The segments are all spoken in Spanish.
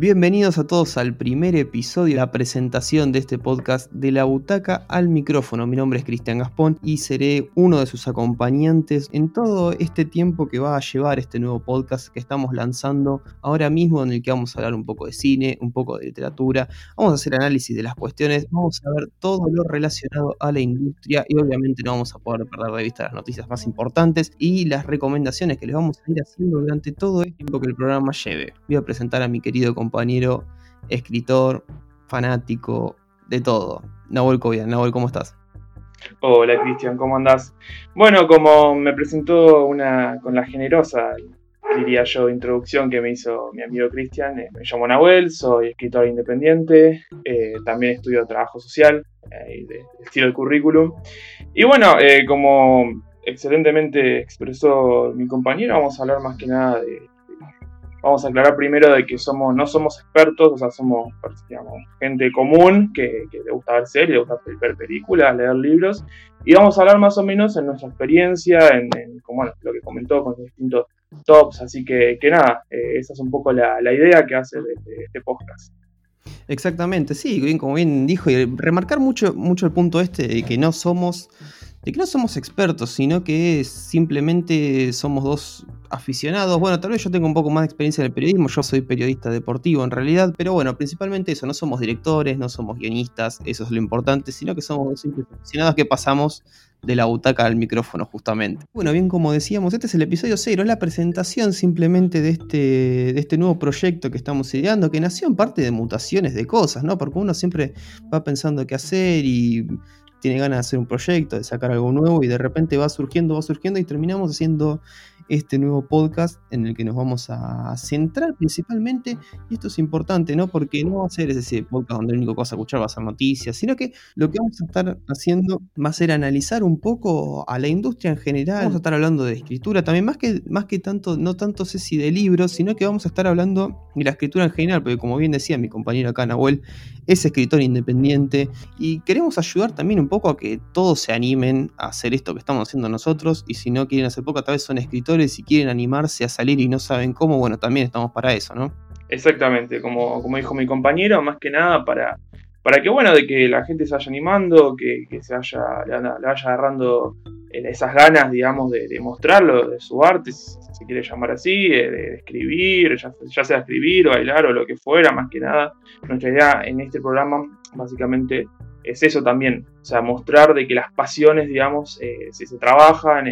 Bienvenidos a todos al primer episodio de la presentación de este podcast de la butaca al micrófono. Mi nombre es Cristian Gaspón y seré uno de sus acompañantes en todo este tiempo que va a llevar este nuevo podcast que estamos lanzando ahora mismo en el que vamos a hablar un poco de cine, un poco de literatura, vamos a hacer análisis de las cuestiones, vamos a ver todo lo relacionado a la industria y obviamente no vamos a poder perder de vista las noticias más importantes y las recomendaciones que les vamos a ir haciendo durante todo el tiempo que el programa lleve. Voy a presentar a mi querido compañero compañero, escritor, fanático, de todo. Nahuel Cobian. Nahuel, ¿cómo estás? Hola Cristian, ¿cómo andás? Bueno, como me presentó una con la generosa, diría yo, introducción que me hizo mi amigo Cristian, eh, me llamo Nahuel, soy escritor independiente, eh, también estudio trabajo social, eh, de, estilo el currículum. Y bueno, como excelentemente expresó mi compañero, vamos a hablar más que nada de vamos a aclarar primero de que somos, no somos expertos, o sea, somos gente común que, le gusta ver series, le gusta ver películas, leer libros, y vamos a hablar más o menos en nuestra experiencia, en, como, lo que comentó con los distintos tops, así que, que nada, eh, esa es un poco la, idea que hace de, este podcast. Exactamente, sí, como bien dijo, y remarcar mucho, mucho el punto este de que no somos de que no somos expertos, sino que simplemente somos dos aficionados. Bueno, tal vez yo tengo un poco más de experiencia en el periodismo, yo soy periodista deportivo en realidad, pero bueno, principalmente eso, no somos directores, no somos guionistas, eso es lo importante, sino que somos simples aficionados que pasamos de la butaca al micrófono justamente. Bueno, bien como decíamos, este es el episodio cero, es la presentación simplemente de este, de este nuevo proyecto que estamos ideando, que nació en parte de mutaciones de cosas, ¿no? Porque uno siempre va pensando qué hacer y tiene ganas de hacer un proyecto, de sacar algo nuevo y de repente va surgiendo, va surgiendo y terminamos haciendo este nuevo podcast en el que nos vamos a centrar principalmente, y esto es importante, ¿no? Porque no va a ser ese podcast donde la única cosa a escuchar va a ser noticias, sino que lo que vamos a estar haciendo va a ser analizar un poco a la industria en general, vamos a estar hablando de escritura también, más que, más que tanto, no tanto sé si de libros, sino que vamos a estar hablando de la escritura en general, porque como bien decía mi compañero acá, Nahuel, es escritor independiente y queremos ayudar también un poco a que todos se animen a hacer esto que estamos haciendo nosotros y si no quieren hacer poco, tal vez son escritores y quieren animarse a salir y no saben cómo, bueno, también estamos para eso, ¿no? Exactamente, como, como dijo mi compañero, más que nada para, para que, bueno, de que la gente se vaya animando, que, se vaya, le, vaya agarrando eh, esas ganas, digamos, de, mostrarlo, de su arte, si se quiere llamar así, de, escribir, ya, sea escribir o bailar o lo que fuera, más que nada. Nuestra idea en este programa, básicamente, es eso también, o sea, mostrar de que las pasiones, digamos, eh, si se trabajan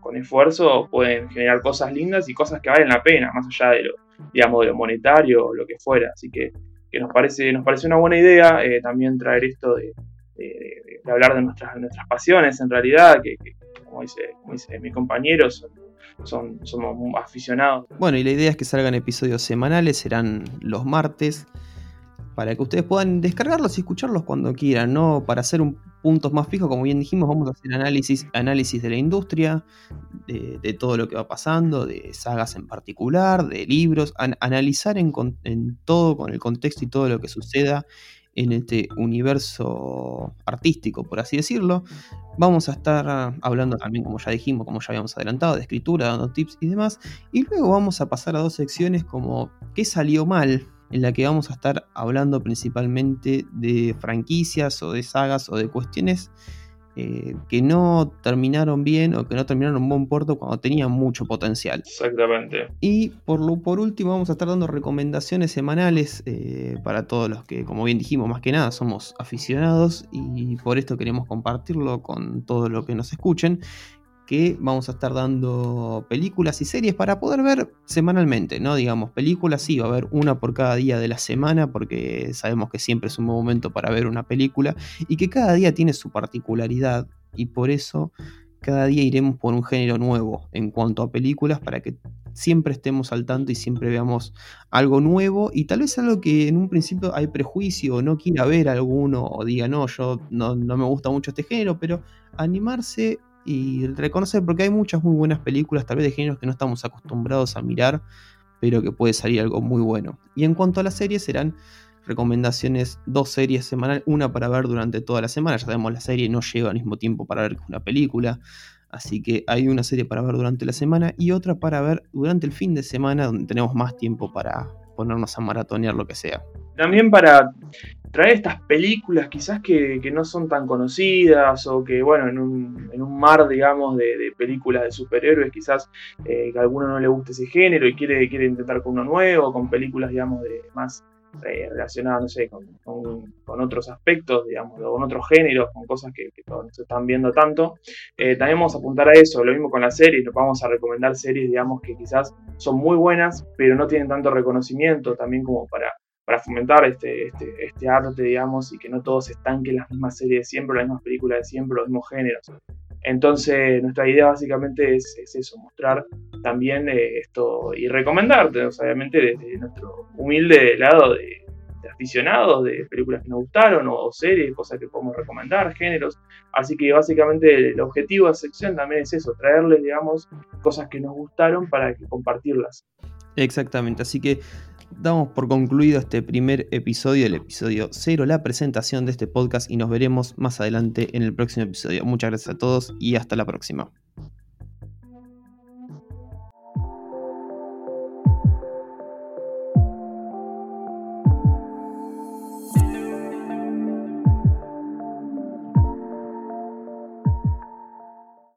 con, esfuerzo, pueden generar cosas lindas y cosas que valen la pena, más allá de lo, digamos, de lo monetario o lo que fuera. Así que, que nos, parece, nos parece una buena idea también traer esto de, de, hablar de nuestras, nuestras pasiones en realidad, que, como, dice, como dice mi compañero, son, somos aficionados. Bueno, y la idea es que salgan episodios semanales, serán los martes, para que ustedes puedan descargarlos y escucharlos cuando quieran, ¿no? Para hacer un puntos más fijos, como bien dijimos, vamos a hacer análisis, análisis de la industria, de, todo lo que va pasando, de sagas en particular, de libros, analizar en, en todo con el contexto y todo lo que suceda en este universo artístico, por así decirlo. Vamos a estar hablando también, como ya dijimos, como ya habíamos adelantado, de escritura, dando tips y demás. Y luego vamos a pasar a dos secciones como ¿qué salió mal? En la que vamos a estar hablando principalmente de franquicias o de sagas o de cuestiones eh, que no terminaron bien o que no terminaron en buen puerto cuando tenían mucho potencial. Exactamente. Y por, lo, por último vamos a estar dando recomendaciones semanales eh, para todos los que, como bien dijimos, más que nada somos aficionados y por esto queremos compartirlo con todos los que nos escuchen que vamos a estar dando películas y series para poder ver semanalmente, ¿no? Digamos, películas sí, va a haber una por cada día de la semana, porque sabemos que siempre es un buen momento para ver una película, y que cada día tiene su particularidad, y por eso cada día iremos por un género nuevo en cuanto a películas, para que siempre estemos al tanto y siempre veamos algo nuevo, y tal vez algo que en un principio hay prejuicio, o no quiera ver alguno, o diga, no, yo no, no me gusta mucho este género, pero animarse y reconocer, porque hay muchas muy buenas películas, tal vez de géneros que no estamos acostumbrados a mirar, pero que puede salir algo muy bueno. Y en cuanto a las series, serán recomendaciones, dos series semanales, una para ver durante toda la semana, ya sabemos la serie no llega al mismo tiempo para ver que una película, así que hay una serie para ver durante la semana y otra para ver durante el fin de semana, donde tenemos más tiempo para, ponernos a maratonear lo que sea. También para traer estas películas quizás que, no son tan conocidas o que, bueno, en un, en un mar, digamos, de, películas de superhéroes, quizás eh, que a alguno no le guste ese género y quiere, quiere intentar con uno nuevo, con películas, digamos, de más eh, relacionadas, no sé, con, con, otros aspectos, digamos, con otros géneros, con cosas que, que no se están viendo tanto. Eh, también vamos a apuntar a eso, lo mismo con las series, nos vamos a recomendar series, digamos, que quizás son muy buenas, pero no tienen tanto reconocimiento, también como para para fomentar este, este, este, arte, digamos, y que no todos estanquen las mismas series de siempre, las mismas películas de siempre, los mismos géneros. Entonces, nuestra idea básicamente es, eso, mostrar también eh, esto y recomendarte, obviamente desde nuestro humilde lado de, aficionados de películas que nos gustaron o, series, cosas que podemos recomendar, géneros. Así que básicamente el objetivo de la sección también es eso, traerles, digamos, cosas que nos gustaron para que compartirlas. Exactamente, así que damos por concluido este primer episodio, el episodio 0, la presentación de este podcast y nos veremos más adelante en el próximo episodio. Muchas gracias a todos y hasta la próxima.